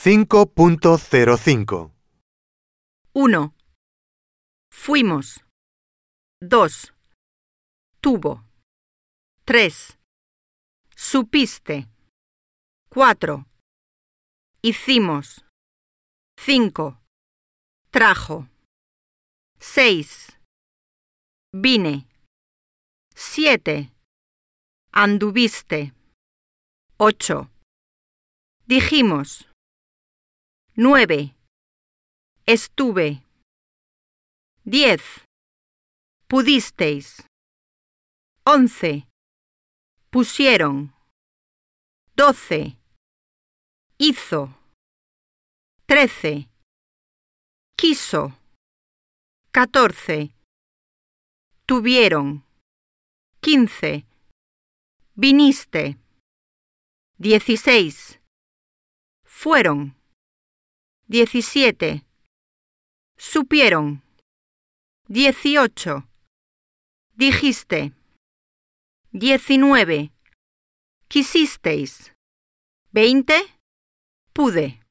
5.05 1. Fuimos. 2. Tuvo. 3. Supiste. 4. Hicimos. 5. Trajo. 6. Vine. 7. Anduviste. 8. Dijimos. 9. Estuve. 10. Pudisteis. 11. Pusieron. 12. Hizo. 13. Quiso. 14. Tuvieron. 15. Viniste. 16. Fueron. 17. Supieron. 18. Dijiste. 19. Quisisteis. 20. Pude.